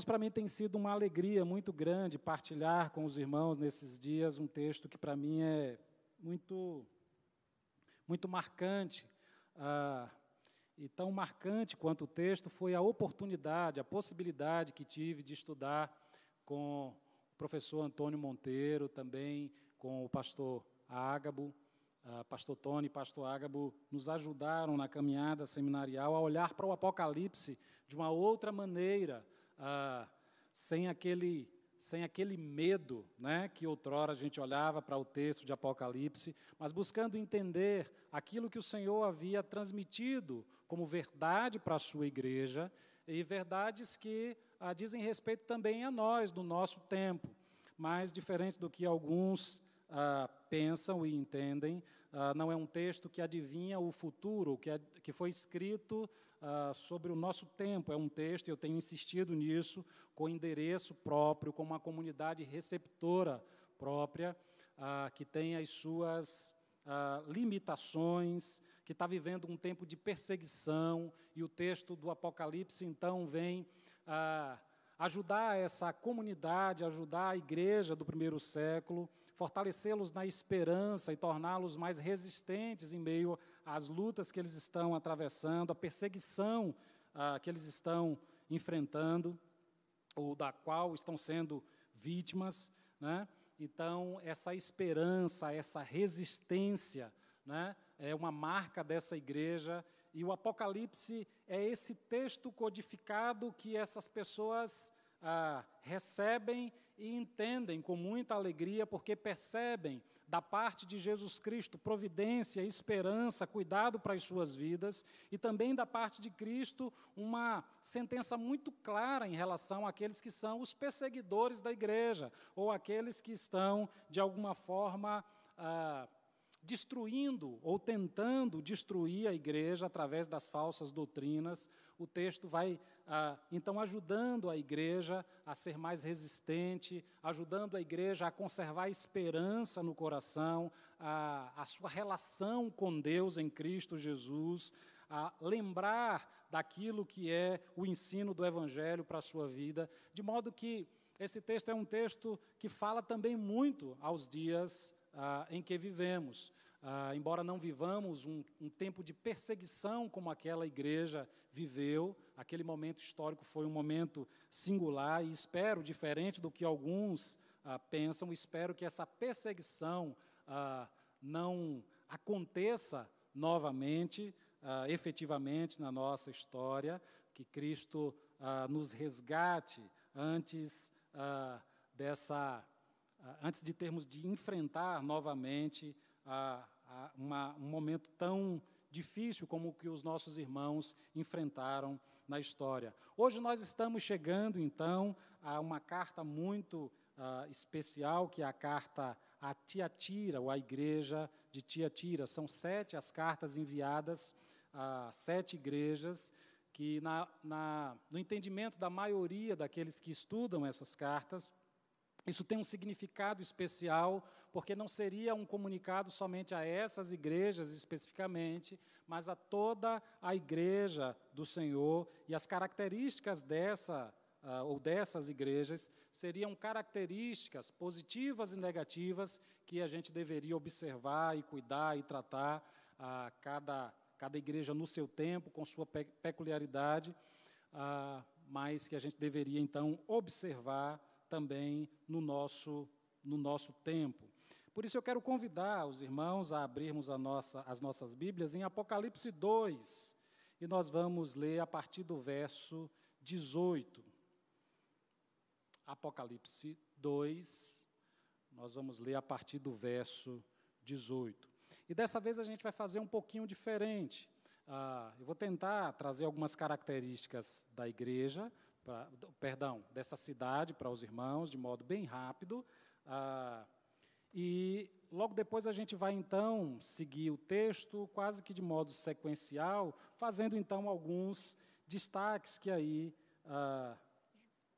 irmãos, para mim tem sido uma alegria muito grande partilhar com os irmãos nesses dias um texto que para mim é muito, muito marcante. Ah, e tão marcante quanto o texto foi a oportunidade, a possibilidade que tive de estudar com o professor Antônio Monteiro, também com o pastor Ágabo, uh, pastor Tony e pastor Ágabo nos ajudaram na caminhada seminarial a olhar para o Apocalipse de uma outra maneira, uh, sem aquele sem aquele medo né, que outrora a gente olhava para o texto de Apocalipse, mas buscando entender aquilo que o Senhor havia transmitido como verdade para a sua igreja e verdades que ah, dizem respeito também a nós, do nosso tempo. Mas, diferente do que alguns ah, pensam e entendem, ah, não é um texto que adivinha o futuro, que, é, que foi escrito ah, sobre o nosso tempo. É um texto, eu tenho insistido nisso, com endereço próprio, com uma comunidade receptora própria, ah, que tem as suas ah, limitações, que está vivendo um tempo de perseguição, e o texto do Apocalipse, então, vem ajudar essa comunidade, ajudar a igreja do primeiro século, fortalecê-los na esperança e torná-los mais resistentes em meio as lutas que eles estão atravessando, a perseguição ah, que eles estão enfrentando, ou da qual estão sendo vítimas. Né? Então, essa esperança, essa resistência, né, é uma marca dessa igreja. E o Apocalipse é esse texto codificado que essas pessoas ah, recebem e entendem com muita alegria, porque percebem da parte de Jesus Cristo providência, esperança, cuidado para as suas vidas, e também da parte de Cristo uma sentença muito clara em relação àqueles que são os perseguidores da igreja, ou aqueles que estão, de alguma forma, ah, destruindo ou tentando destruir a igreja através das falsas doutrinas. O texto vai, ah, então, ajudando a igreja a ser mais resistente, ajudando a igreja a conservar a esperança no coração, a, a sua relação com Deus em Cristo Jesus, a lembrar daquilo que é o ensino do Evangelho para a sua vida, de modo que esse texto é um texto que fala também muito aos dias ah, em que vivemos. Ah, embora não vivamos um, um, tempo de perseguição como aquela igreja viveu, aquele momento histórico foi um momento singular e espero, diferente do que alguns ah, pensam, espero que essa perseguição ah, não aconteça novamente, ah, efetivamente na nossa história, que Cristo ah, nos resgate antes dessa antes de termos de enfrentar novamente a, a uma, um momento tão difícil como o que os nossos irmãos enfrentaram na história. Hoje nós estamos chegando, então, a uma carta muito uh, especial, que é a carta a Tiatira, ou a igreja de Tiatira. São sete as cartas enviadas a sete igrejas, que, na, na, no entendimento da maioria daqueles que estudam essas cartas, isso tem um significado especial, porque não seria um comunicado somente a essas igrejas especificamente, mas a toda a igreja do Senhor, e as características dessa uh, ou dessas igrejas seriam características positivas e negativas que a gente deveria observar e cuidar e tratar uh, cada, cada igreja no seu tempo, com sua pe peculiaridade, uh, mas que a gente deveria então observar também no nosso, no nosso tempo. Por isso eu quero convidar os irmãos a abrirmos a nossa, as nossas Bíblias em Apocalipse 2, e nós vamos ler a partir do verso 18. Apocalipse 2, nós vamos ler a partir do verso 18. E dessa vez a gente vai fazer um pouquinho diferente. Ah, eu vou tentar trazer algumas características da igreja, pra, perdão, dessa cidade para os irmãos, de modo bem rápido. Ah, e logo depois a gente vai então seguir o texto quase que de modo sequencial, fazendo então alguns destaques que aí ah,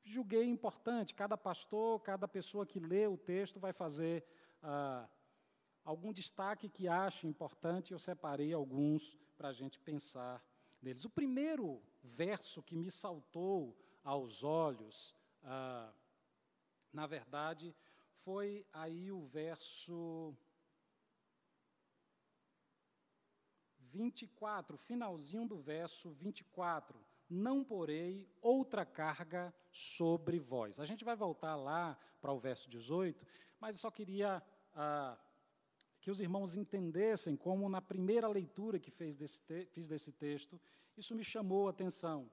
julguei importante. Cada pastor, cada pessoa que lê o texto vai fazer ah, algum destaque que ache importante. Eu separei alguns para a gente pensar neles. O primeiro verso que me saltou aos olhos, ah, na verdade, foi aí o verso 24, finalzinho do verso 24. Não porei outra carga sobre vós. A gente vai voltar lá para o verso 18, mas eu só queria ah, que os irmãos entendessem como, na primeira leitura que fez desse fiz desse texto, isso me chamou a atenção.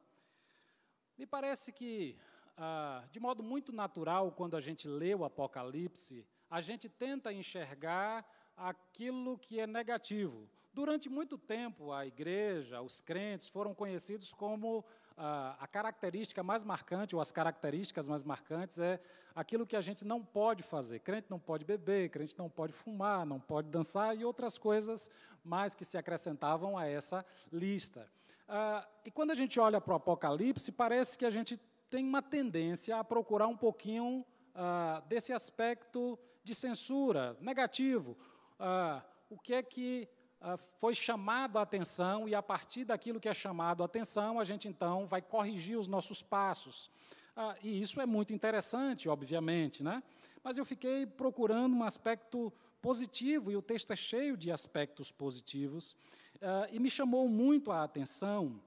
Me parece que, ah, de modo muito natural, quando a gente lê o Apocalipse, a gente tenta enxergar aquilo que é negativo. Durante muito tempo, a igreja, os crentes foram conhecidos como ah, a característica mais marcante, ou as características mais marcantes, é aquilo que a gente não pode fazer. Crente não pode beber, crente não pode fumar, não pode dançar e outras coisas mais que se acrescentavam a essa lista. Ah, e quando a gente olha para o Apocalipse, parece que a gente tem uma tendência a procurar um pouquinho ah, desse aspecto de censura negativo. Ah, o que é que ah, foi chamado a atenção e a partir daquilo que é chamado a atenção, a gente então vai corrigir os nossos passos. Ah, e isso é muito interessante, obviamente, né? Mas eu fiquei procurando um aspecto positivo, e o texto é cheio de aspectos positivos, ah, e me chamou muito a atenção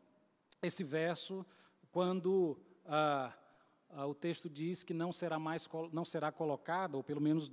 esse verso, quando o texto diz que não será mais não será colocado, ou pelo menos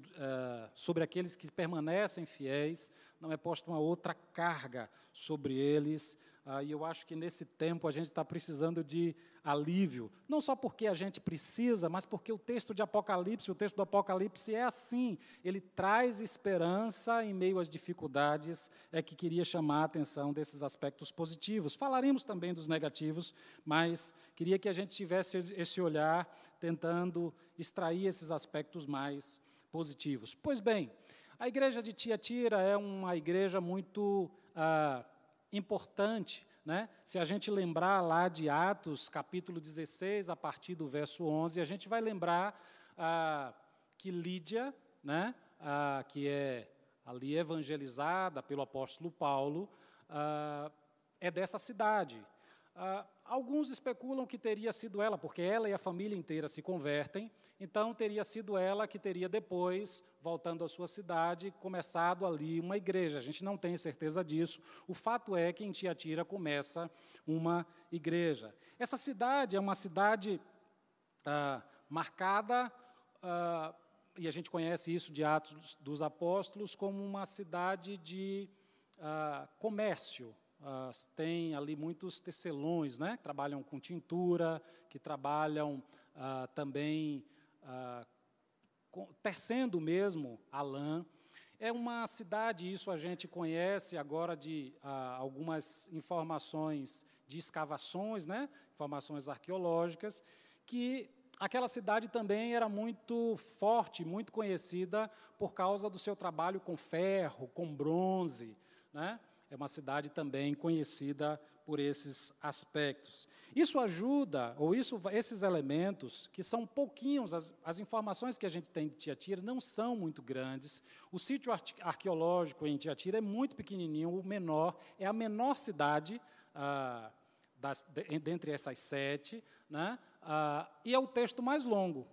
sobre aqueles que permanecem fiéis, não é posta uma outra carga sobre eles. Ah, e eu acho que nesse tempo a gente está precisando de alívio, não só porque a gente precisa, mas porque o texto de Apocalipse, o texto do Apocalipse é assim, ele traz esperança em meio às dificuldades, é que queria chamar a atenção desses aspectos positivos. Falaremos também dos negativos, mas queria que a gente tivesse esse olhar tentando extrair esses aspectos mais positivos. Pois bem, a igreja de Tiatira é uma igreja muito ah, importante. Né? Se a gente lembrar lá de Atos, capítulo 16, a partir do verso 11, a gente vai lembrar ah, que Lídia, né, ah, que é ali evangelizada pelo apóstolo Paulo, ah, é dessa cidade. Ah, alguns especulam que teria sido ela, porque ela e a família inteira se convertem, então teria sido ela que teria depois, voltando à sua cidade, começado ali uma igreja. A gente não tem certeza disso. O fato é que em Tiatira começa uma igreja. Essa cidade é uma cidade ah, marcada, ah, e a gente conhece isso de Atos dos Apóstolos, como uma cidade de ah, comércio, Uh, tem ali muitos tecelões, né, que trabalham com tintura, que trabalham uh, também uh, tecendo mesmo a lã. É uma cidade, isso a gente conhece agora de algumas informações de escavações, né, informações arqueológicas, que aquela cidade também era muito forte, muito conhecida por causa do seu trabalho com ferro, com bronze, né? É uma cidade também conhecida por esses aspectos. Isso ajuda, ou isso, esses elementos, que são pouquinhos, as, as informações que a gente tem de Tiatira não são muito grandes. O sítio arqueológico em Tiatira é muito pequenininho, o menor, é a menor cidade ah, das, de, dentre essas sete, né? ah, e é o texto mais longo.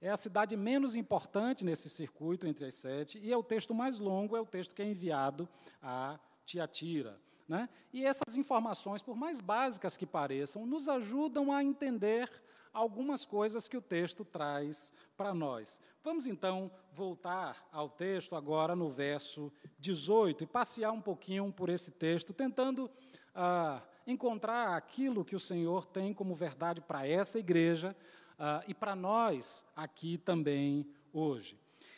É a cidade menos importante nesse circuito entre as sete, e é o texto mais longo, é o texto que é enviado a Tiatira. Né? E essas informações, por mais básicas que pareçam, nos ajudam a entender algumas coisas que o texto traz para nós. Vamos então voltar ao texto agora no verso 18 e passear um pouquinho por esse texto, tentando ah, encontrar aquilo que o Senhor tem como verdade para essa igreja ah, e para nós aqui também hoje.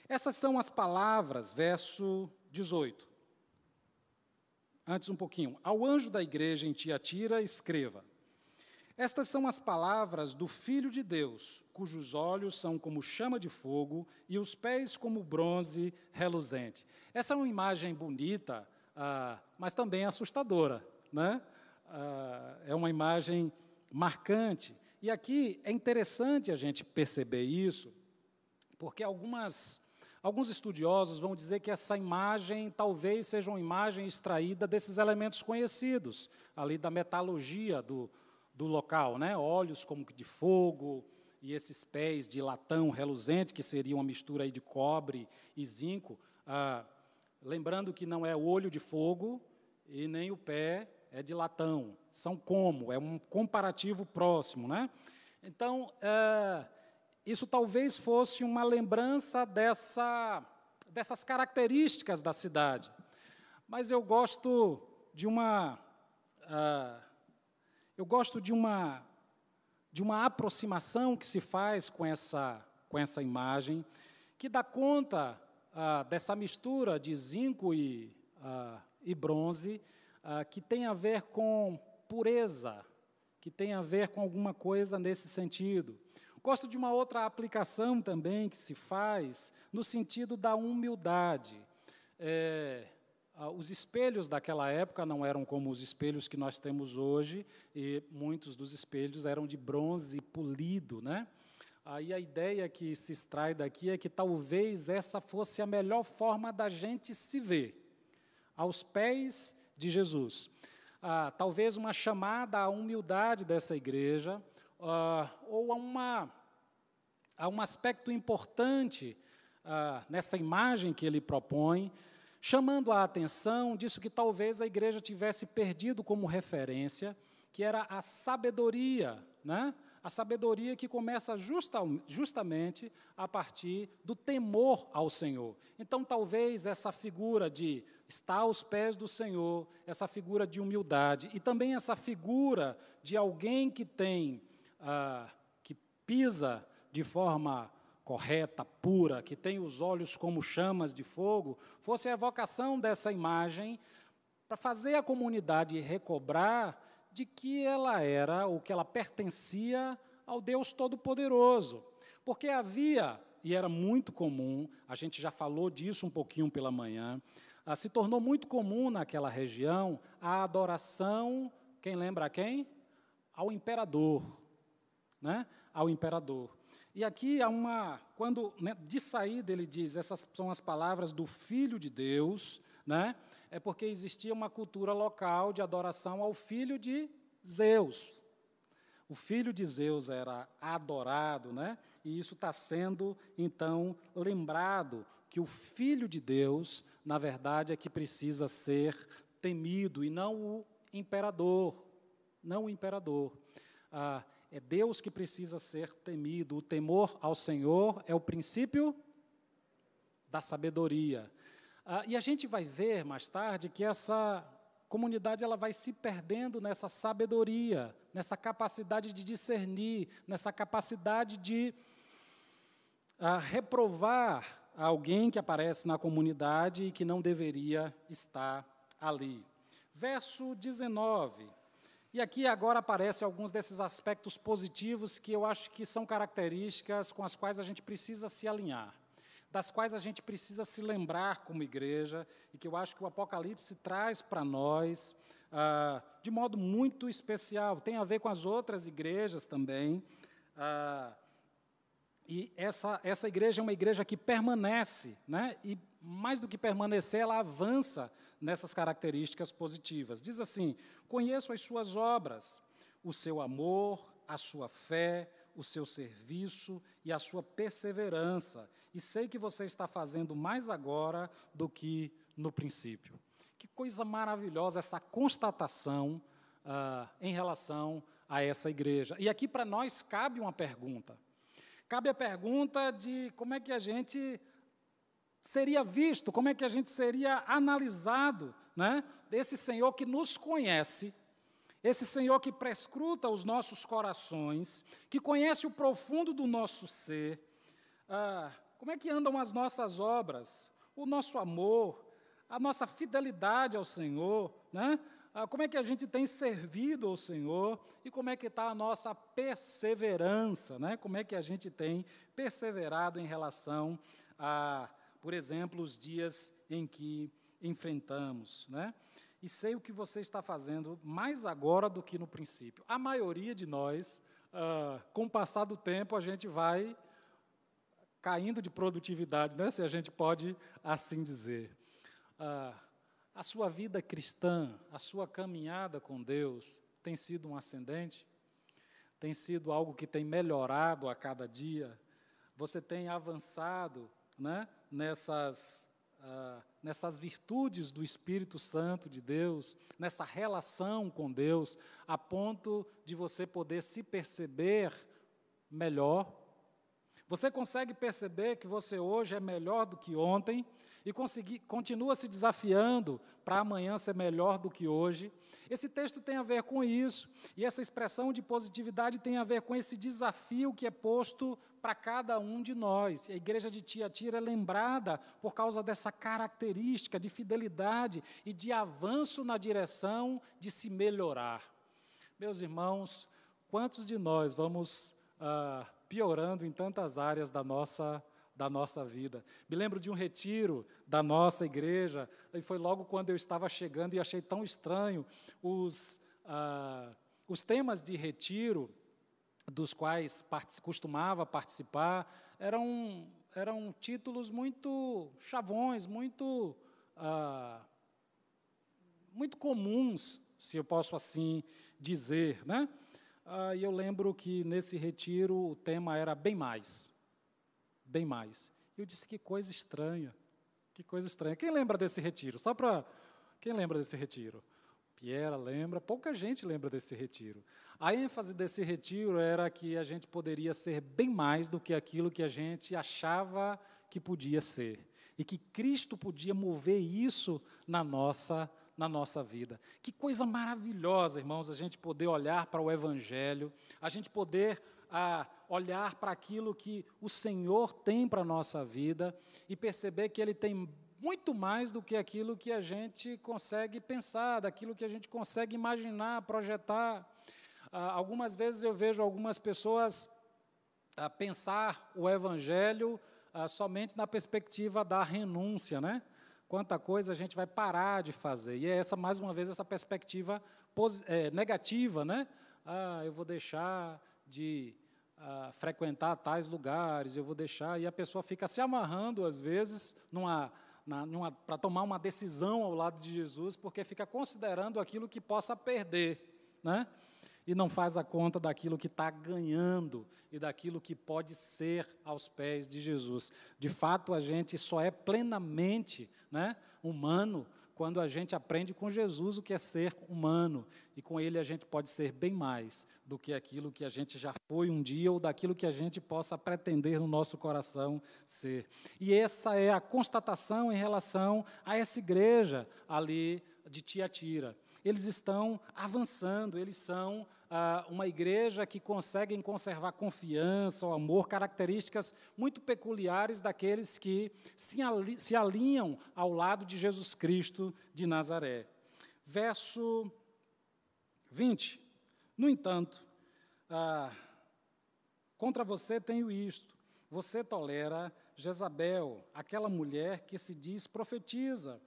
Essas são as palavras, verso 18. Antes um pouquinho. Ao anjo da igreja em Tiatira, escreva: Estas são as palavras do Filho de Deus, cujos olhos são como chama de fogo e os pés como bronze reluzente. Essa é uma imagem bonita, ah, mas também assustadora. Né? Ah, é uma imagem marcante. E aqui é interessante a gente perceber isso, porque algumas Alguns estudiosos vão dizer que essa imagem talvez seja uma imagem extraída desses elementos conhecidos, ali da metalurgia do, do local, né? olhos como de fogo e esses pés de latão reluzente, que seria uma mistura de cobre e zinco. Ah, lembrando que não é olho de fogo e nem o pé é de latão. São como, é um comparativo próximo. Né? Então, é, isso talvez fosse uma lembrança dessa, dessas características da cidade. Mas eu gosto de uma. Uh, eu gosto de uma, de uma aproximação que se faz com essa, com essa imagem, que dá conta uh, dessa mistura de zinco e, uh, e bronze, que tem a ver com pureza, que tem a ver com alguma coisa nesse sentido. Gosto de uma outra aplicação também que se faz no sentido da humildade. É, os espelhos daquela época não eram como os espelhos que nós temos hoje, e muitos dos espelhos eram de bronze polido, né? Aí a ideia que se extrai daqui é que talvez essa fosse a melhor forma da gente se ver, aos pés de Jesus. Ah, talvez uma chamada à humildade dessa igreja, ah, ou a, uma, a um aspecto importante ah, nessa imagem que ele propõe, chamando a atenção disso que talvez a igreja tivesse perdido como referência, que era a sabedoria, né? A sabedoria que começa justa, justamente a partir do temor ao Senhor. Então, talvez essa figura de estar aos pés do Senhor, essa figura de humildade, e também essa figura de alguém que tem, ah, que pisa de forma correta, pura, que tem os olhos como chamas de fogo, fosse a evocação dessa imagem para fazer a comunidade recobrar de que ela era, ou que ela pertencia ao Deus Todo-Poderoso. Porque havia, e era muito comum, a gente já falou disso um pouquinho pela manhã, ah, se tornou muito comum naquela região a adoração, quem lembra quem? Ao imperador. Né? Ao imperador. E aqui há uma, quando né, de saída ele diz, essas são as palavras do Filho de Deus, né? É porque existia uma cultura local de adoração ao filho de Zeus. O filho de Zeus era adorado, né? E isso está sendo então lembrado que o filho de Deus, na verdade, é que precisa ser temido e não o imperador, não o imperador. Ah, é Deus que precisa ser temido. O temor ao Senhor é o princípio da sabedoria. Ah, e a gente vai ver mais tarde que essa comunidade ela vai se perdendo nessa sabedoria, nessa capacidade de discernir, nessa capacidade de ah, reprovar alguém que aparece na comunidade e que não deveria estar ali. Verso 19. E aqui agora aparecem alguns desses aspectos positivos que eu acho que são características com as quais a gente precisa se alinhar, das quais a gente precisa se lembrar como igreja, e que eu acho que o Apocalipse traz para nós ah, de modo muito especial. Tem a ver com as outras igrejas também. Ah, e essa, essa igreja é uma igreja que permanece, né? e mais do que permanecer, ela avança nessas características positivas. Diz assim: Conheço as suas obras, o seu amor, a sua fé, o seu serviço e a sua perseverança, e sei que você está fazendo mais agora do que no princípio. Que coisa maravilhosa essa constatação uh, em relação a essa igreja. E aqui para nós cabe uma pergunta. Cabe a pergunta de como é que a gente seria visto, como é que a gente seria analisado, né? Desse Senhor que nos conhece, esse Senhor que prescruta os nossos corações, que conhece o profundo do nosso ser. Ah, como é que andam as nossas obras, o nosso amor, a nossa fidelidade ao Senhor, né? Ah, como é que a gente tem servido ao Senhor e como é que está a nossa perseverança, né? Como é que a gente tem perseverado em relação a por exemplo, os dias em que enfrentamos, né? E sei o que você está fazendo mais agora do que no princípio. A maioria de nós, ah, com o passar do tempo, a gente vai caindo de produtividade, né? Se a gente pode assim dizer. Ah, a sua vida cristã, a sua caminhada com Deus tem sido um ascendente? tem sido algo que tem melhorado a cada dia? Você tem avançado né, nessas, uh, nessas virtudes do Espírito Santo de Deus, nessa relação com Deus, a ponto de você poder se perceber melhor? Você consegue perceber que você hoje é melhor do que ontem e continua se desafiando para amanhã ser melhor do que hoje? Esse texto tem a ver com isso, e essa expressão de positividade tem a ver com esse desafio que é posto para cada um de nós. A igreja de Tiatira é lembrada por causa dessa característica de fidelidade e de avanço na direção de se melhorar. Meus irmãos, quantos de nós vamos ah, piorando em tantas áreas da nossa da nossa vida. Me lembro de um retiro da nossa igreja, e foi logo quando eu estava chegando e achei tão estranho os, ah, os temas de retiro dos quais costumava participar eram, eram títulos muito chavões, muito, ah, muito comuns, se eu posso assim dizer. Né? Ah, e eu lembro que nesse retiro o tema era bem mais bem mais. Eu disse, que coisa estranha, que coisa estranha. Quem lembra desse retiro? Só para. Quem lembra desse retiro? Piera lembra, pouca gente lembra desse retiro. A ênfase desse retiro era que a gente poderia ser bem mais do que aquilo que a gente achava que podia ser. E que Cristo podia mover isso na nossa na nossa vida. Que coisa maravilhosa, irmãos, a gente poder olhar para o Evangelho, a gente poder a olhar para aquilo que o Senhor tem para a nossa vida e perceber que Ele tem muito mais do que aquilo que a gente consegue pensar, daquilo que a gente consegue imaginar, projetar. Ah, algumas vezes eu vejo algumas pessoas ah, pensar o Evangelho ah, somente na perspectiva da renúncia, né? Quanta coisa a gente vai parar de fazer. E é essa, mais uma vez, essa perspectiva é, negativa, né? Ah, eu vou deixar de uh, frequentar tais lugares, eu vou deixar, e a pessoa fica se amarrando, às vezes, numa, numa, para tomar uma decisão ao lado de Jesus, porque fica considerando aquilo que possa perder, né? E não faz a conta daquilo que está ganhando e daquilo que pode ser aos pés de Jesus. De fato, a gente só é plenamente né, humano quando a gente aprende com Jesus o que é ser humano, e com Ele a gente pode ser bem mais do que aquilo que a gente já foi um dia ou daquilo que a gente possa pretender no nosso coração ser. E essa é a constatação em relação a essa igreja ali de Tiatira. Eles estão avançando, eles são uma igreja que conseguem conservar confiança, o amor, características muito peculiares daqueles que se, ali, se alinham ao lado de Jesus Cristo de Nazaré. Verso 20. No entanto, contra você tenho isto: você tolera Jezabel, aquela mulher que se diz profetiza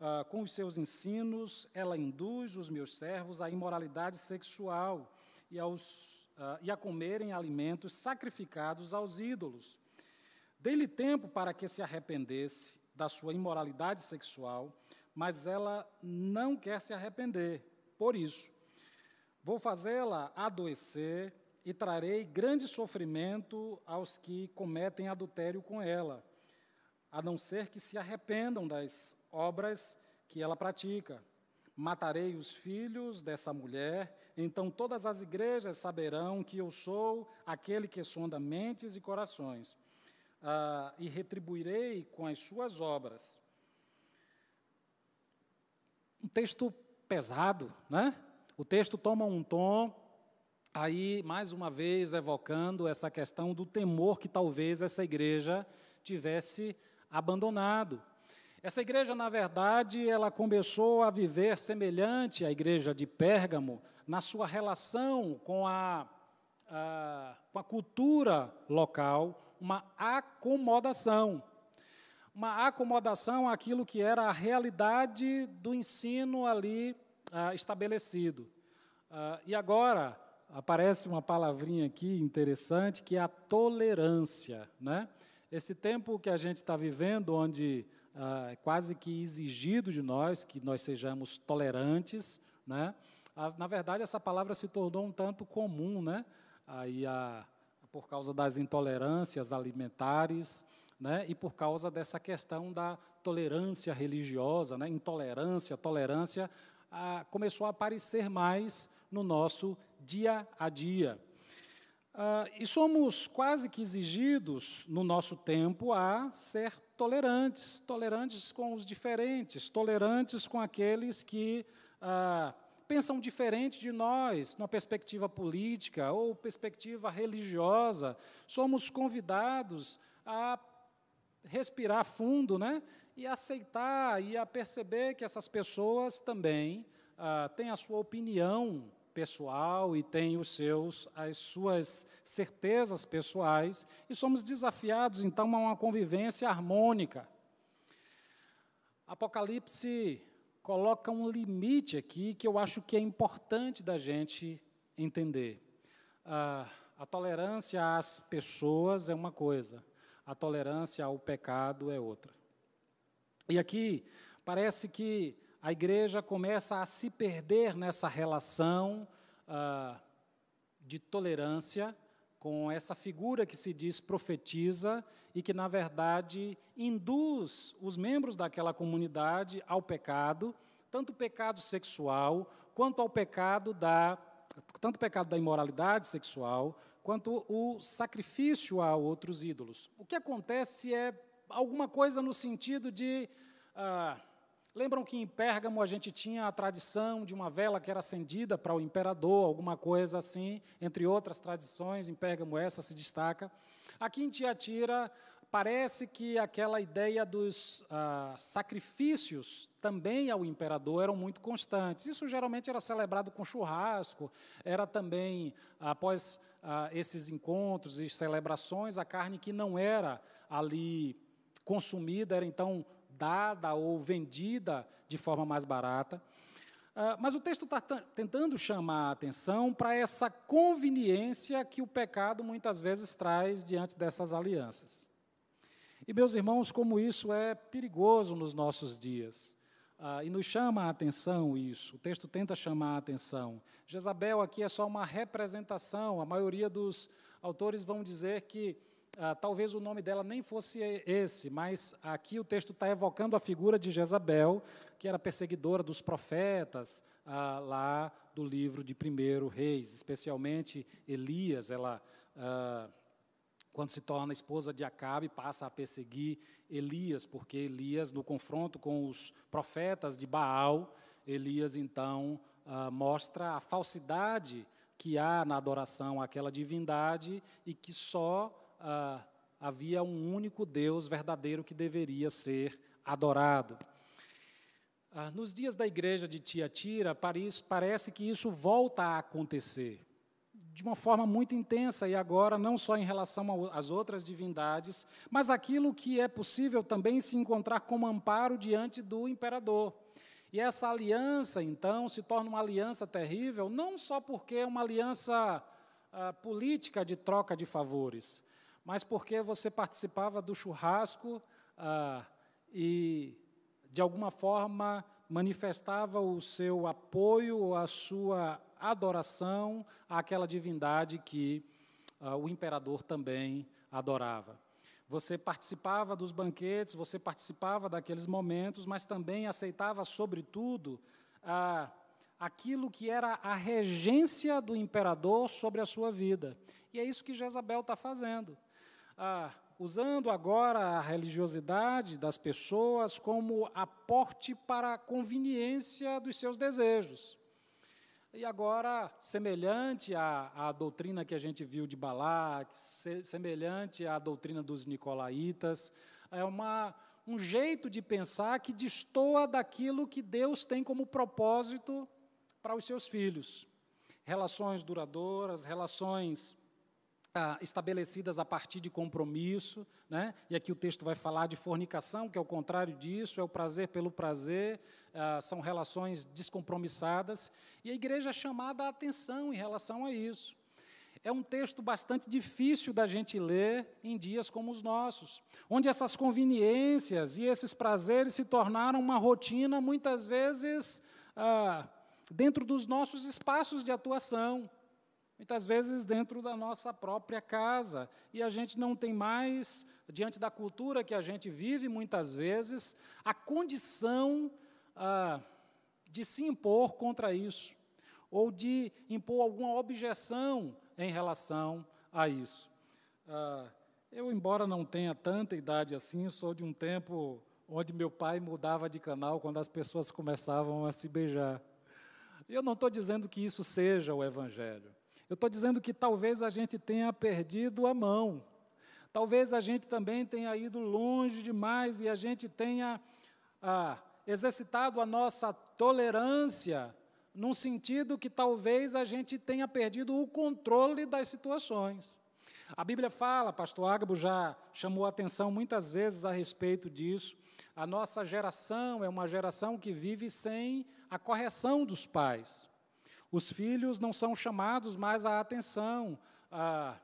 ah, com os seus ensinos, ela induz os meus servos à imoralidade sexual e, aos, ah, e a comerem alimentos sacrificados aos ídolos. Dei-lhe tempo para que se arrependesse da sua imoralidade sexual, mas ela não quer se arrepender. Por isso, vou fazê-la adoecer e trarei grande sofrimento aos que cometem adultério com ela, a não ser que se arrependam das obras que ela pratica. Matarei os filhos dessa mulher, então todas as igrejas saberão que eu sou aquele que sonda mentes e corações, ah, e retribuirei com as suas obras. Um texto pesado, né? O texto toma um tom, aí, mais uma vez, evocando essa questão do temor que talvez essa igreja tivesse abandonado. Essa igreja, na verdade, ela começou a viver semelhante à igreja de Pérgamo na sua relação com a, a, com a cultura local, uma acomodação. Uma acomodação àquilo que era a realidade do ensino ali ah, estabelecido. Ah, e agora aparece uma palavrinha aqui interessante que é a tolerância. Né? Esse tempo que a gente está vivendo, onde ah, é quase que exigido de nós que nós sejamos tolerantes, né? Ah, na verdade, essa palavra se tornou um tanto comum, né? aí a, por causa das intolerâncias alimentares, né, e por causa dessa questão da tolerância religiosa, né, intolerância, tolerância, começou a aparecer mais no nosso dia a dia. Uh, e somos quase que exigidos, no nosso tempo, a ser tolerantes, tolerantes com os diferentes, tolerantes com aqueles que uh, pensam diferente de nós, numa perspectiva política ou perspectiva religiosa. Somos convidados a respirar fundo, né? E aceitar e a perceber que essas pessoas também uh, têm a sua opinião pessoal e tem os seus, as suas certezas pessoais, e somos desafiados, então, a uma convivência harmônica. Apocalipse coloca um limite aqui que eu acho que é importante da gente entender. Ah, a tolerância às pessoas é uma coisa, a tolerância ao pecado é outra. E aqui parece que a igreja começa a se perder nessa relação ah, de tolerância com essa figura que se diz profetiza e que, na verdade, induz os membros daquela comunidade ao pecado, tanto o pecado sexual, quanto ao pecado da tanto o pecado da imoralidade sexual, quanto o sacrifício a outros ídolos. O que acontece é alguma coisa no sentido de ah, Lembram que em Pérgamo a gente tinha a tradição de uma vela que era acendida para o imperador, alguma coisa assim, entre outras tradições, em Pérgamo essa se destaca. Aqui em Tiatira, parece que aquela ideia dos ah, sacrifícios também ao imperador eram muito constantes. Isso geralmente era celebrado com churrasco, era também, após ah, esses encontros e celebrações, a carne que não era ali consumida era então dada ou vendida de forma mais barata. Uh, mas o texto está tentando chamar a atenção para essa conveniência que o pecado muitas vezes traz diante dessas alianças. E, meus irmãos, como isso é perigoso nos nossos dias. Uh, e nos chama a atenção isso, o texto tenta chamar a atenção. Jezabel aqui é só uma representação, a maioria dos autores vão dizer que ah, talvez o nome dela nem fosse esse, mas aqui o texto está evocando a figura de Jezabel, que era perseguidora dos profetas, ah, lá do livro de 1 Reis, especialmente Elias, ela, ah, quando se torna esposa de Acabe, passa a perseguir Elias, porque Elias, no confronto com os profetas de Baal, Elias então ah, mostra a falsidade que há na adoração àquela divindade e que só ah, havia um único Deus verdadeiro que deveria ser adorado. Ah, nos dias da igreja de Tiatira, parece que isso volta a acontecer de uma forma muito intensa, e agora não só em relação às outras divindades, mas aquilo que é possível também se encontrar como amparo diante do imperador. E essa aliança, então, se torna uma aliança terrível, não só porque é uma aliança ah, política de troca de favores, mas porque você participava do churrasco ah, e, de alguma forma, manifestava o seu apoio, a sua adoração àquela divindade que ah, o imperador também adorava. Você participava dos banquetes, você participava daqueles momentos, mas também aceitava, sobretudo, ah, aquilo que era a regência do imperador sobre a sua vida. E é isso que Jezabel está fazendo ah, usando agora a religiosidade das pessoas como aporte para a conveniência dos seus desejos. E agora, semelhante à, à doutrina que a gente viu de Balac, se, semelhante à doutrina dos nicolaítas, é uma, um jeito de pensar que destoa daquilo que Deus tem como propósito para os seus filhos. Relações duradouras, relações ah, estabelecidas a partir de compromisso, né? e aqui o texto vai falar de fornicação, que é o contrário disso, é o prazer pelo prazer, ah, são relações descompromissadas, e a igreja é chamada a atenção em relação a isso. É um texto bastante difícil da gente ler em dias como os nossos, onde essas conveniências e esses prazeres se tornaram uma rotina, muitas vezes, ah, dentro dos nossos espaços de atuação. Muitas vezes dentro da nossa própria casa, e a gente não tem mais, diante da cultura que a gente vive muitas vezes, a condição ah, de se impor contra isso, ou de impor alguma objeção em relação a isso. Ah, eu, embora não tenha tanta idade assim, sou de um tempo onde meu pai mudava de canal quando as pessoas começavam a se beijar. Eu não estou dizendo que isso seja o Evangelho. Eu estou dizendo que talvez a gente tenha perdido a mão. Talvez a gente também tenha ido longe demais e a gente tenha ah, exercitado a nossa tolerância num sentido que talvez a gente tenha perdido o controle das situações. A Bíblia fala, pastor Ágabo já chamou a atenção muitas vezes a respeito disso. A nossa geração é uma geração que vive sem a correção dos pais. Os filhos não são chamados mais à atenção. A,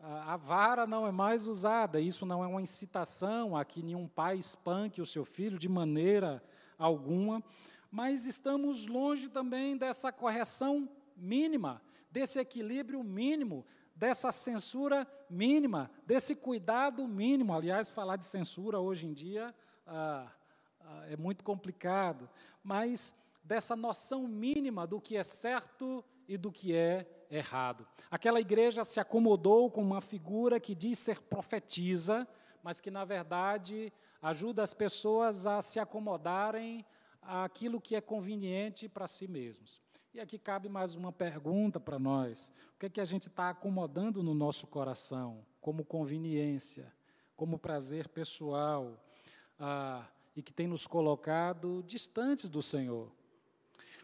a, a vara não é mais usada. Isso não é uma incitação a que nenhum pai espanque o seu filho de maneira alguma. Mas estamos longe também dessa correção mínima, desse equilíbrio mínimo, dessa censura mínima, desse cuidado mínimo. Aliás, falar de censura hoje em dia ah, ah, é muito complicado, mas dessa noção mínima do que é certo e do que é errado. Aquela igreja se acomodou com uma figura que diz ser profetiza, mas que, na verdade, ajuda as pessoas a se acomodarem àquilo que é conveniente para si mesmos. E aqui cabe mais uma pergunta para nós: o que é que a gente está acomodando no nosso coração, como conveniência, como prazer pessoal, ah, e que tem nos colocado distantes do Senhor?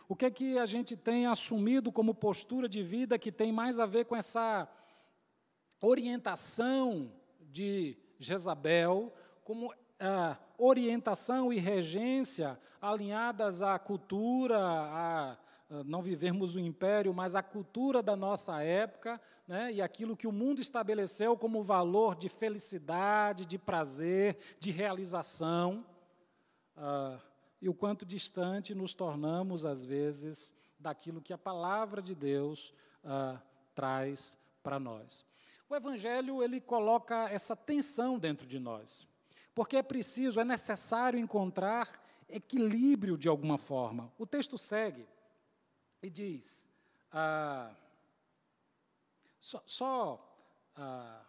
O que é que a gente tem assumido como postura de vida que tem mais a ver com essa orientação de Jezabel, como ah, orientação e regência alinhadas à cultura, à ah, não vivemos o império, mas a cultura da nossa época, né, e aquilo que o mundo estabeleceu como valor de felicidade, de prazer, de realização, uh, e o quanto distante nos tornamos, às vezes, daquilo que a palavra de Deus uh, traz para nós. O Evangelho ele coloca essa tensão dentro de nós, porque é preciso, é necessário encontrar equilíbrio de alguma forma. O texto segue e diz: ah, só, só ah,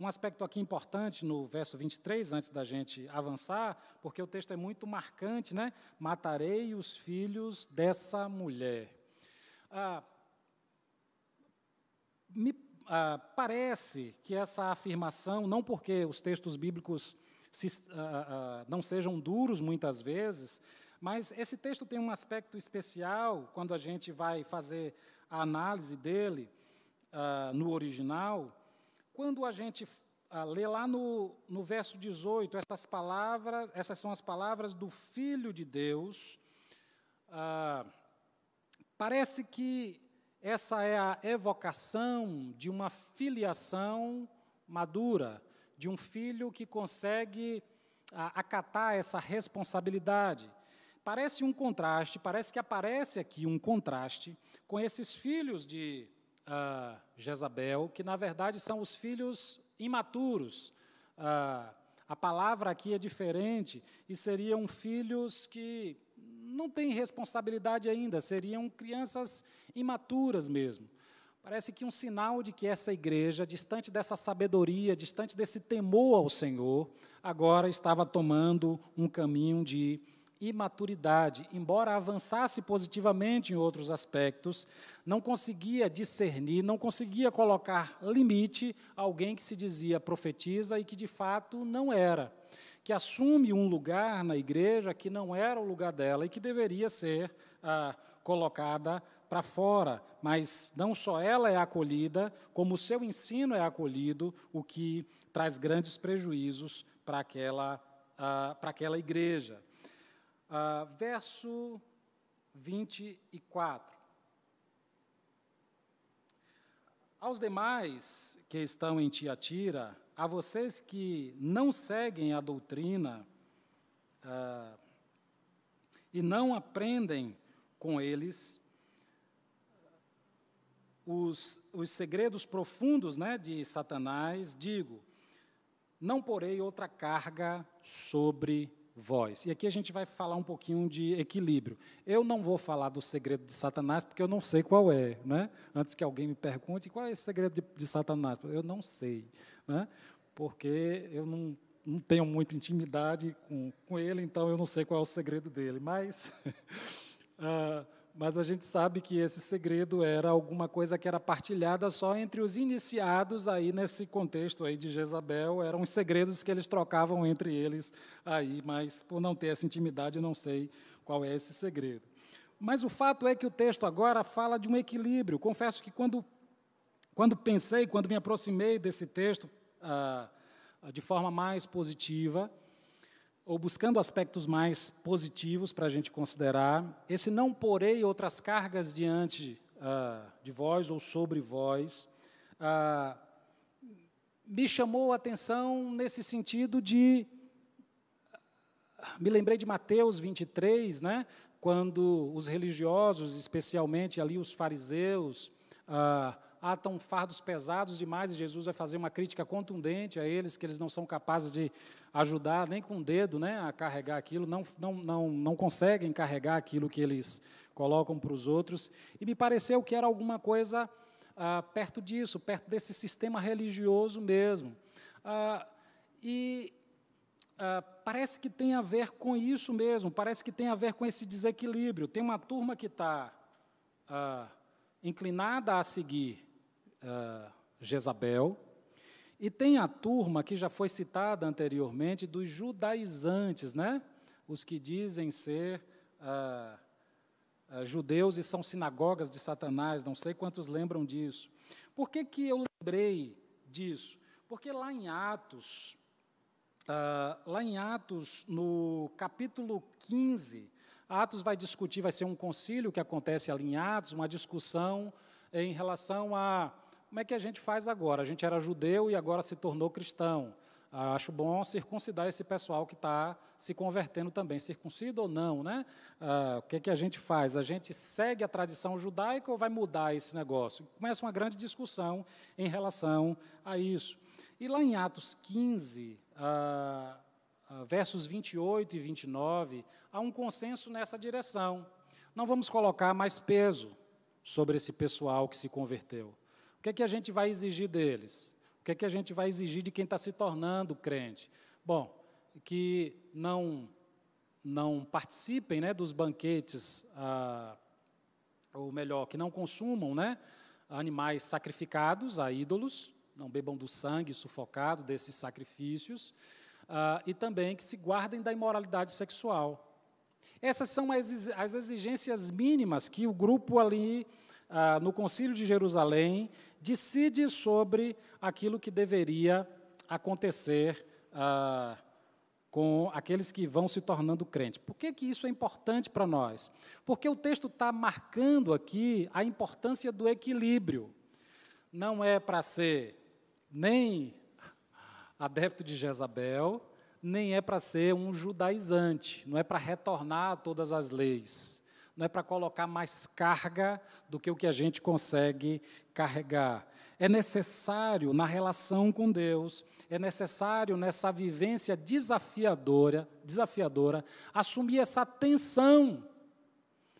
um aspecto aqui importante no verso 23, antes da gente avançar, porque o texto é muito marcante, né? Matarei os filhos dessa mulher. Ah, me ah, parece que essa afirmação, não porque os textos bíblicos se, ah, ah, não sejam duros muitas vezes, mas esse texto tem um aspecto especial quando a gente vai fazer a análise dele uh, no original. Quando a gente uh, lê lá no, no verso 18, essas palavras, essas são as palavras do Filho de Deus, uh, parece que essa é a evocação de uma filiação madura, de um filho que consegue acatar essa responsabilidade. Parece um contraste, parece que aparece aqui um contraste com esses filhos de uh, Jezabel, que na verdade são os filhos imaturos. A palavra aqui é diferente e seriam filhos que não têm responsabilidade ainda, seriam crianças imaturas mesmo. Parece que um sinal de que essa igreja, distante dessa sabedoria, distante desse temor ao Senhor, agora estava tomando um caminho de imaturidade, embora avançasse positivamente em outros aspectos, não conseguia discernir, não conseguia colocar limite a alguém que se dizia profetiza e que de fato não era, que assume um lugar na igreja que não era o lugar dela e que deveria ser ah, colocada para fora, mas não só ela é acolhida, como o seu ensino é acolhido, o que traz grandes prejuízos para aquela, ah, para aquela igreja. Uh, verso 24. Aos demais que estão em Tiatira, a vocês que não seguem a doutrina uh, e não aprendem com eles, os, os segredos profundos né, de Satanás, digo: não porei outra carga sobre vós. E aqui a gente vai falar um pouquinho de equilíbrio. Eu não vou falar do segredo de Satanás, porque eu não sei qual é. Né? Antes que alguém me pergunte qual é esse segredo de, de Satanás, eu não sei. Né? Porque eu não, não tenho muita intimidade com, com ele, então eu não sei qual é o segredo dele. Mas. uh, mas a gente sabe que esse segredo era alguma coisa que era partilhada só entre os iniciados aí nesse contexto aí de Jezabel, eram os segredos que eles trocavam entre eles aí, mas por não ter essa intimidade, eu não sei qual é esse segredo. Mas o fato é que o texto agora fala de um equilíbrio. Confesso que quando, quando pensei, quando me aproximei desse texto ah, de forma mais positiva, ou buscando aspectos mais positivos para a gente considerar, esse não porei outras cargas diante uh, de vós ou sobre vós, uh, me chamou a atenção nesse sentido de. Me lembrei de Mateus 23, né, quando os religiosos, especialmente ali os fariseus, uh, atam fardos pesados demais e Jesus vai fazer uma crítica contundente a eles, que eles não são capazes de ajudar nem com o dedo né, a carregar aquilo, não, não, não, não conseguem carregar aquilo que eles colocam para os outros. E me pareceu que era alguma coisa ah, perto disso, perto desse sistema religioso mesmo. Ah, e ah, parece que tem a ver com isso mesmo, parece que tem a ver com esse desequilíbrio. Tem uma turma que está ah, inclinada a seguir uh, Jezabel, e tem a turma que já foi citada anteriormente dos judaizantes, né? os que dizem ser uh, uh, judeus e são sinagogas de Satanás, não sei quantos lembram disso. Por que, que eu lembrei disso? Porque lá em Atos, lá em Atos, no capítulo 15, Atos vai discutir, vai ser um concílio que acontece ali em Atos, uma discussão em relação a como é que a gente faz agora? A gente era judeu e agora se tornou cristão. Ah, acho bom circuncidar esse pessoal que está se convertendo também, circuncido ou não, né? Ah, o que, é que a gente faz? A gente segue a tradição judaica ou vai mudar esse negócio? Começa uma grande discussão em relação a isso. E lá em Atos 15, ah, ah versos 28 e 29, há um consenso nessa direção. Não vamos colocar mais peso sobre esse pessoal que se converteu. O que é que a gente vai exigir deles? O que é que a gente vai exigir de quem está se tornando crente? Bom, que não não participem né, dos banquetes, ah, ou melhor, que não consumam né, animais sacrificados a ídolos, não bebam do sangue sufocado desses sacrifícios, ah, e também que se guardem da imoralidade sexual. Essas são as exigências mínimas que o grupo ali ah, no Concílio de Jerusalém decide sobre aquilo que deveria acontecer ah, com aqueles que vão se tornando crentes. Por que, que isso é importante para nós? Porque o texto está marcando aqui a importância do equilíbrio. Não é para ser nem adepto de Jezabel, nem é para ser um judaizante, não é para retornar a todas as leis não é para colocar mais carga do que o que a gente consegue carregar. É necessário, na relação com Deus, é necessário nessa vivência desafiadora, desafiadora, assumir essa tensão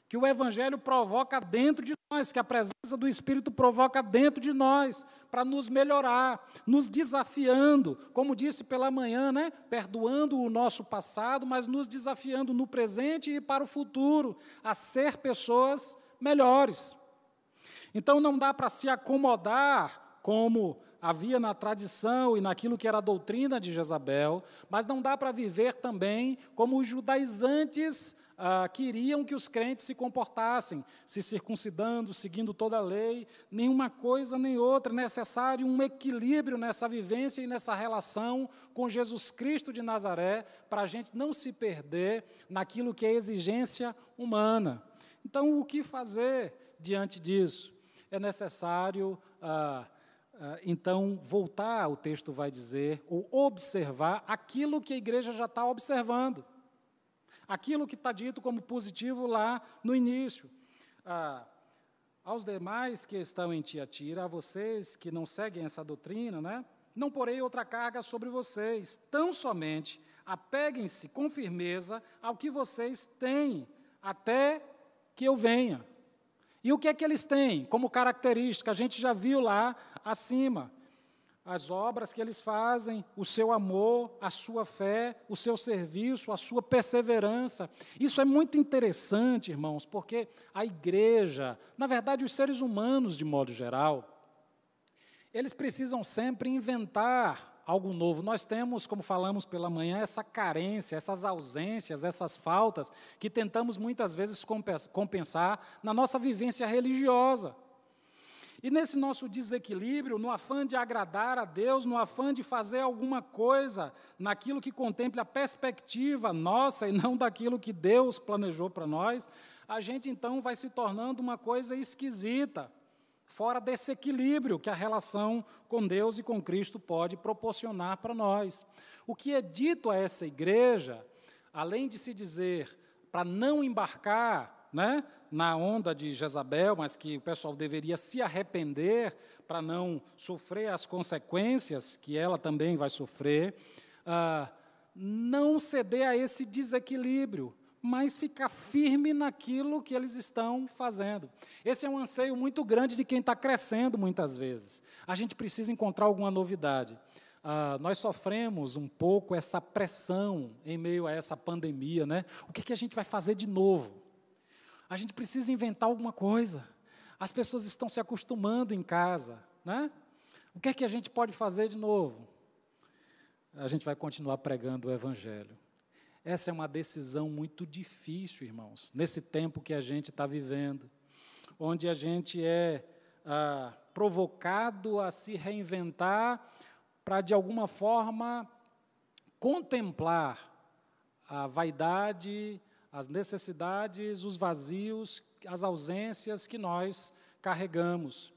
que o Evangelho provoca dentro de nós, que a presença do Espírito provoca dentro de nós, para nos melhorar, nos desafiando, como disse pela manhã, né? perdoando o nosso passado, mas nos desafiando no presente e para o futuro, a ser pessoas melhores. Então não dá para se acomodar como havia na tradição e naquilo que era a doutrina de Jezabel, mas não dá para viver também como os judaizantes ah, queriam que os crentes se comportassem, se circuncidando, seguindo toda a lei, nenhuma coisa nem outra, é necessário um equilíbrio nessa vivência e nessa relação com Jesus Cristo de Nazaré, para a gente não se perder naquilo que é exigência humana. Então, o que fazer diante disso? É necessário. Ah, ah, então, voltar, o texto vai dizer, ou observar aquilo que a igreja já está observando aquilo que está dito como positivo lá no início. Ah, aos demais que estão em Tiatira, a vocês que não seguem essa doutrina, né? Não porei outra carga sobre vocês, tão somente apeguem-se com firmeza ao que vocês têm, até que eu venha. E o que é que eles têm como característica? A gente já viu lá acima as obras que eles fazem, o seu amor, a sua fé, o seu serviço, a sua perseverança. Isso é muito interessante, irmãos, porque a igreja, na verdade, os seres humanos, de modo geral, eles precisam sempre inventar algo novo. Nós temos, como falamos pela manhã, essa carência, essas ausências, essas faltas que tentamos muitas vezes compensar na nossa vivência religiosa. E nesse nosso desequilíbrio, no afã de agradar a Deus, no afã de fazer alguma coisa naquilo que contemple a perspectiva nossa e não daquilo que Deus planejou para nós, a gente então vai se tornando uma coisa esquisita, fora desse equilíbrio que a relação com Deus e com Cristo pode proporcionar para nós. O que é dito a essa igreja, além de se dizer para não embarcar né, na onda de Jezabel, mas que o pessoal deveria se arrepender para não sofrer as consequências que ela também vai sofrer, ah, não ceder a esse desequilíbrio, mas ficar firme naquilo que eles estão fazendo. Esse é um anseio muito grande de quem está crescendo muitas vezes. A gente precisa encontrar alguma novidade. Ah, nós sofremos um pouco essa pressão em meio a essa pandemia, né? O que, que a gente vai fazer de novo? A gente precisa inventar alguma coisa. As pessoas estão se acostumando em casa, né? O que é que a gente pode fazer de novo? A gente vai continuar pregando o Evangelho. Essa é uma decisão muito difícil, irmãos, nesse tempo que a gente está vivendo, onde a gente é ah, provocado a se reinventar para, de alguma forma, contemplar a vaidade, as necessidades, os vazios, as ausências que nós carregamos.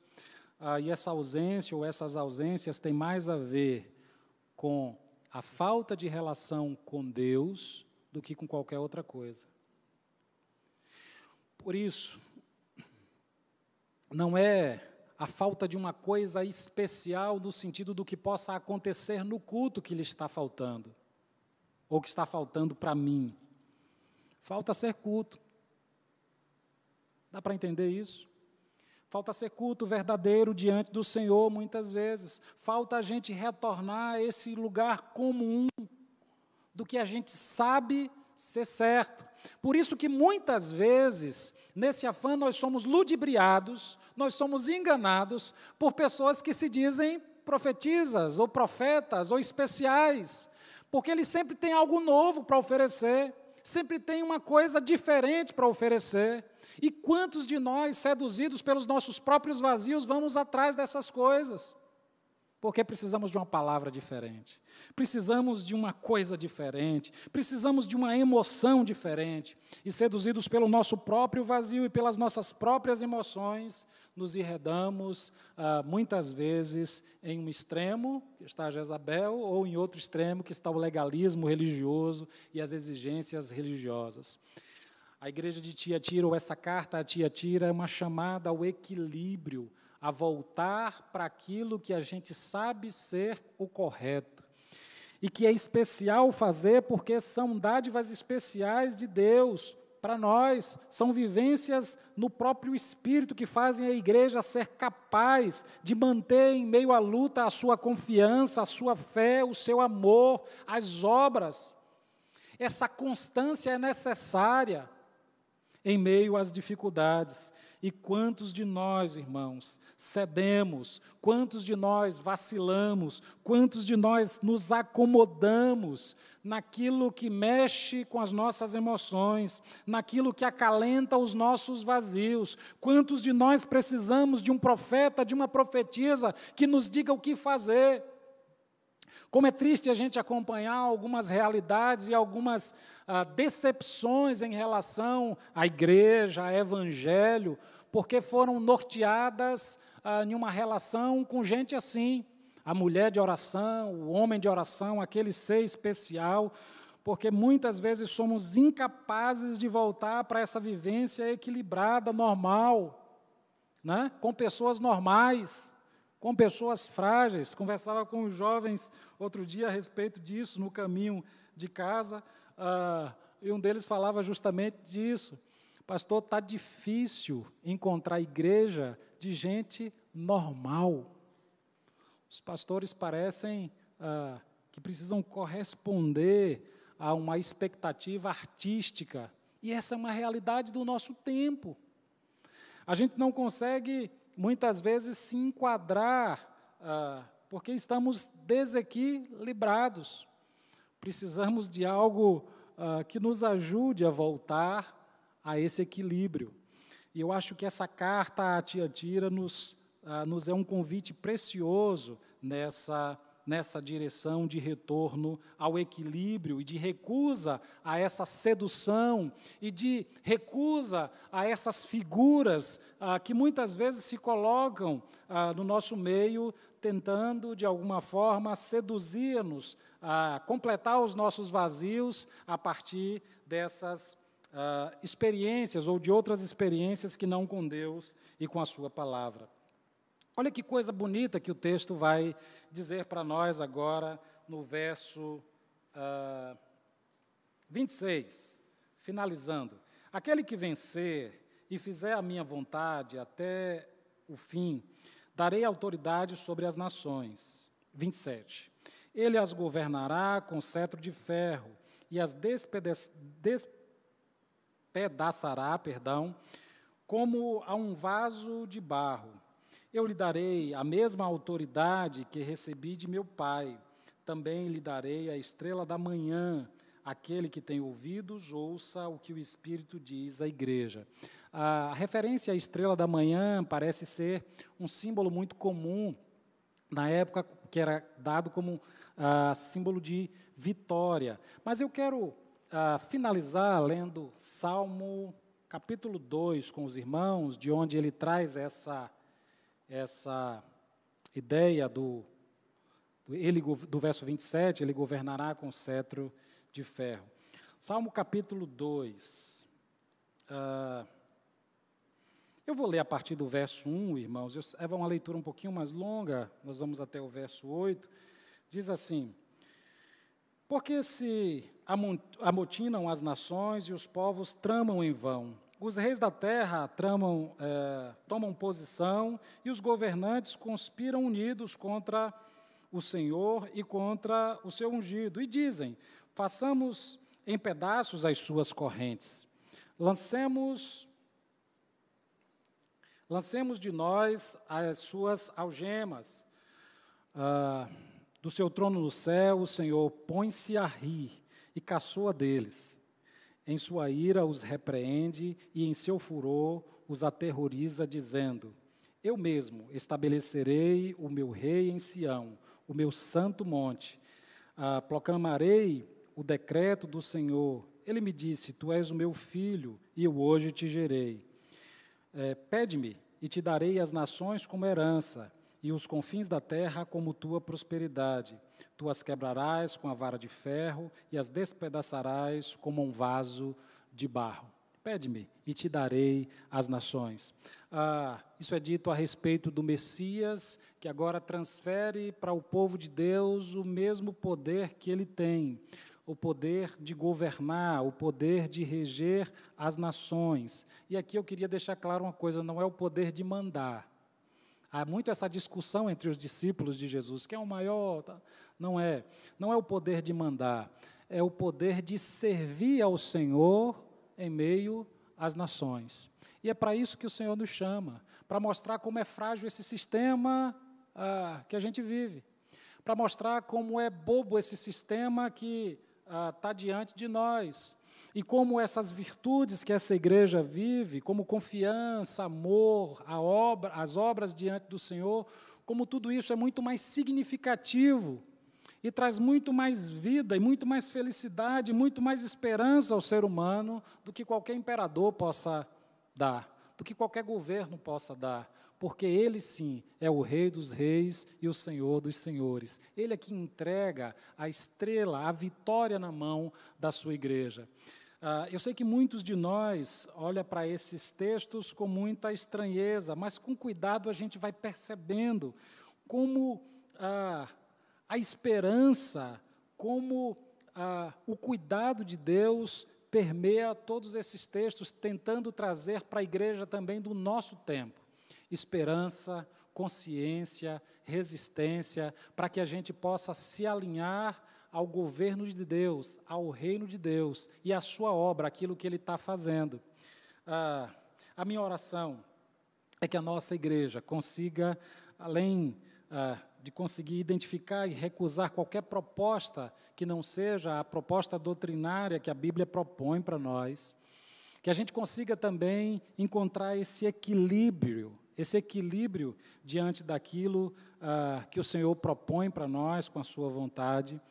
Ah, e essa ausência ou essas ausências têm mais a ver com a falta de relação com Deus do que com qualquer outra coisa. Por isso, não é a falta de uma coisa especial no sentido do que possa acontecer no culto que lhe está faltando, ou que está faltando para mim. Falta ser culto. Dá para entender isso? Falta ser culto verdadeiro diante do Senhor, muitas vezes. Falta a gente retornar a esse lugar comum do que a gente sabe ser certo. Por isso que muitas vezes, nesse afã, nós somos ludibriados, nós somos enganados por pessoas que se dizem profetisas, ou profetas, ou especiais, porque eles sempre têm algo novo para oferecer sempre tem uma coisa diferente para oferecer. E quantos de nós, seduzidos pelos nossos próprios vazios, vamos atrás dessas coisas? Porque precisamos de uma palavra diferente, precisamos de uma coisa diferente, precisamos de uma emoção diferente. E seduzidos pelo nosso próprio vazio e pelas nossas próprias emoções, nos enredamos ah, muitas vezes em um extremo, que está Jezabel, ou em outro extremo, que está o legalismo religioso e as exigências religiosas. A igreja de Tiatira, ou essa carta a Tiatira, é uma chamada ao equilíbrio, a voltar para aquilo que a gente sabe ser o correto. E que é especial fazer porque são dádivas especiais de Deus para nós, são vivências no próprio Espírito que fazem a igreja ser capaz de manter em meio à luta a sua confiança, a sua fé, o seu amor, as obras. Essa constância é necessária em meio às dificuldades. E quantos de nós, irmãos, cedemos, quantos de nós vacilamos, quantos de nós nos acomodamos naquilo que mexe com as nossas emoções, naquilo que acalenta os nossos vazios. Quantos de nós precisamos de um profeta, de uma profetisa que nos diga o que fazer? Como é triste a gente acompanhar algumas realidades e algumas ah, decepções em relação à igreja, ao evangelho, porque foram norteadas ah, em uma relação com gente assim. A mulher de oração, o homem de oração, aquele ser especial, porque muitas vezes somos incapazes de voltar para essa vivência equilibrada, normal, né? com pessoas normais, com pessoas frágeis. Conversava com os jovens outro dia a respeito disso, no caminho de casa, uh, e um deles falava justamente disso. Pastor, está difícil encontrar igreja de gente normal. Os pastores parecem ah, que precisam corresponder a uma expectativa artística. E essa é uma realidade do nosso tempo. A gente não consegue, muitas vezes, se enquadrar, ah, porque estamos desequilibrados. Precisamos de algo ah, que nos ajude a voltar a esse equilíbrio. E eu acho que essa carta a Tiatira nos, ah, nos é um convite precioso nessa, nessa direção de retorno ao equilíbrio e de recusa a essa sedução e de recusa a essas figuras ah, que muitas vezes se colocam ah, no nosso meio, tentando, de alguma forma, seduzir-nos a completar os nossos vazios a partir dessas uh, experiências ou de outras experiências que não com Deus e com a Sua palavra. Olha que coisa bonita que o texto vai dizer para nós agora no verso uh, ah, 26, finalizando. Aquele que vencer e fizer a minha vontade até o fim, darei autoridade sobre as nações. 27. Ele as governará com cetro de ferro e as despedaçará pedaçará, perdão, como a um vaso de barro. Eu lhe darei a mesma autoridade que recebi de meu Pai. Também lhe darei a estrela da manhã. Aquele que tem ouvidos, ouça o que o Espírito diz à igreja. A referência à estrela da manhã parece ser um símbolo muito comum na época que era dado como uh, símbolo de vitória. Mas eu quero uh, finalizar lendo Salmo capítulo 2 com os irmãos, de onde ele traz essa, essa ideia do, do, ele, do verso 27, ele governará com cetro de ferro. Salmo capítulo 2. Uh, ah, eu vou ler a partir do verso 1, irmãos. É uma leitura um pouquinho mais longa, nós vamos até o verso 8. Diz assim: porque se amotinam as nações e os povos tramam em vão. Os reis da terra tramam, é, tomam posição e os governantes conspiram unidos contra o Senhor e contra o seu ungido. E dizem: façamos em pedaços as suas correntes, lancemos lancemos de nós as suas algemas. Ah, do seu trono no céu, o Senhor põe-se a rir e caçoa deles. Em sua ira os repreende e em seu furor os aterroriza, dizendo: Eu mesmo estabelecerei o meu rei em Sião, o meu santo monte. Ah, proclamarei o decreto do Senhor. Ele me disse: Tu és o meu filho, e eu hoje te gerei. É, Pede-me, e te darei as nações como herança e os confins da terra como tua prosperidade. Tu as quebrarás com a vara de ferro e as despedaçarás como um vaso de barro. Pede-me e te darei as nações. Ah, isso é dito a respeito do Messias, que agora transfere para o povo de Deus o mesmo poder que ele tem, o poder de governar, o poder de reger as nações. E aqui eu queria deixar claro uma coisa: não é o poder de mandar, Há muito essa discussão entre os discípulos de Jesus, que é o maior, tá? não é, não é o poder de mandar, é o poder de servir ao Senhor em meio às nações. E é para isso que o Senhor nos chama, para mostrar como é frágil esse sistema ah, que a gente vive, para mostrar como é bobo esse sistema que está ah, diante de nós, e como essas virtudes que essa igreja vive, como confiança, amor, a obra, as obras diante do Senhor, como tudo isso é muito mais significativo e traz muito mais vida e muito mais felicidade, muito mais esperança ao ser humano do que qualquer imperador possa dar, do que qualquer governo possa dar, porque ele sim é o Rei dos Reis e o Senhor dos Senhores. Ele é que entrega a estrela, a vitória na mão da sua igreja. Ah, eu sei que muitos de nós olham para esses textos com muita estranheza, mas com cuidado a gente vai percebendo como ah, a esperança, como ah, o cuidado de Deus permeia todos esses textos, tentando trazer para a igreja também do nosso tempo. Esperança, consciência, resistência, para que a gente possa se alinhar ao governo de Deus, ao reino de Deus e à sua obra, aquilo que Ele está fazendo. Ah, a minha oração é que a nossa igreja consiga, além ah, de conseguir identificar e recusar qualquer proposta que não seja a proposta doutrinária que a Bíblia propõe para nós, que a gente consiga também encontrar esse equilíbrio, esse equilíbrio diante daquilo ah, que o Senhor propõe para nós com a Sua vontade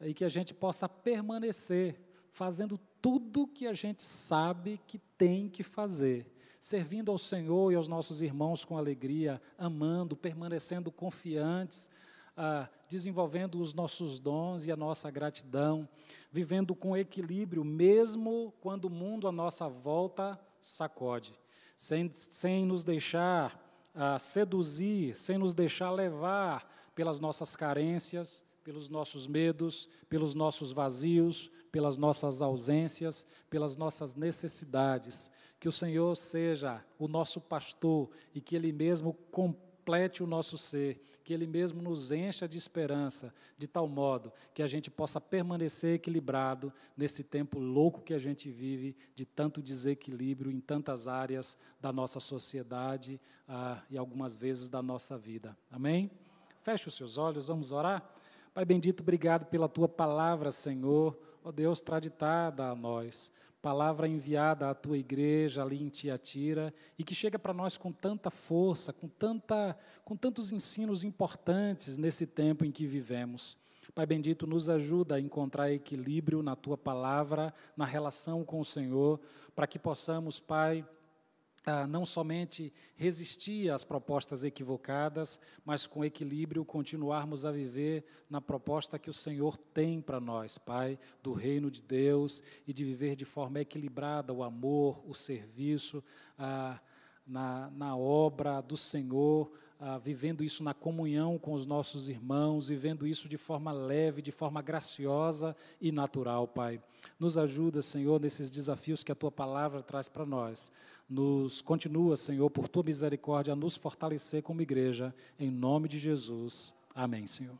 e que a gente possa permanecer fazendo tudo que a gente sabe que tem que fazer, servindo ao Senhor e aos nossos irmãos com alegria, amando, permanecendo confiantes, ah, desenvolvendo os nossos dons e a nossa gratidão, vivendo com equilíbrio, mesmo quando o mundo à nossa volta sacode, sem, sem nos deixar ah, seduzir, sem nos deixar levar pelas nossas carências, pelos nossos medos, pelos nossos vazios, pelas nossas ausências, pelas nossas necessidades. Que o Senhor seja o nosso pastor e que Ele mesmo complete o nosso ser, que Ele mesmo nos encha de esperança, de tal modo que a gente possa permanecer equilibrado nesse tempo louco que a gente vive, de tanto desequilíbrio em tantas áreas da nossa sociedade ah, e algumas vezes da nossa vida. Amém? Feche os seus olhos, vamos orar? Pai bendito, obrigado pela tua palavra, Senhor, ó Deus, traditada a nós, palavra enviada à tua igreja ali em Tiatira e que chega para nós com tanta força, com, tanta, com tantos ensinos importantes nesse tempo em que vivemos. Pai bendito, nos ajuda a encontrar equilíbrio na tua palavra, na relação com o Senhor, para que possamos, Pai, ah, não somente resistir às propostas equivocadas, mas com equilíbrio continuarmos a viver na proposta que o Senhor tem para nós, Pai, do reino de Deus e de viver de forma equilibrada o amor, o serviço, ah, na, na obra do Senhor, ah, vivendo isso na comunhão com os nossos irmãos, vivendo isso de forma leve, de forma graciosa e natural, Pai. Nos ajuda, Senhor, nesses desafios que a tua palavra traz para nós. Nos continua, Senhor, por tua misericórdia, a nos fortalecer como igreja, em nome de Jesus. Amém, Senhor.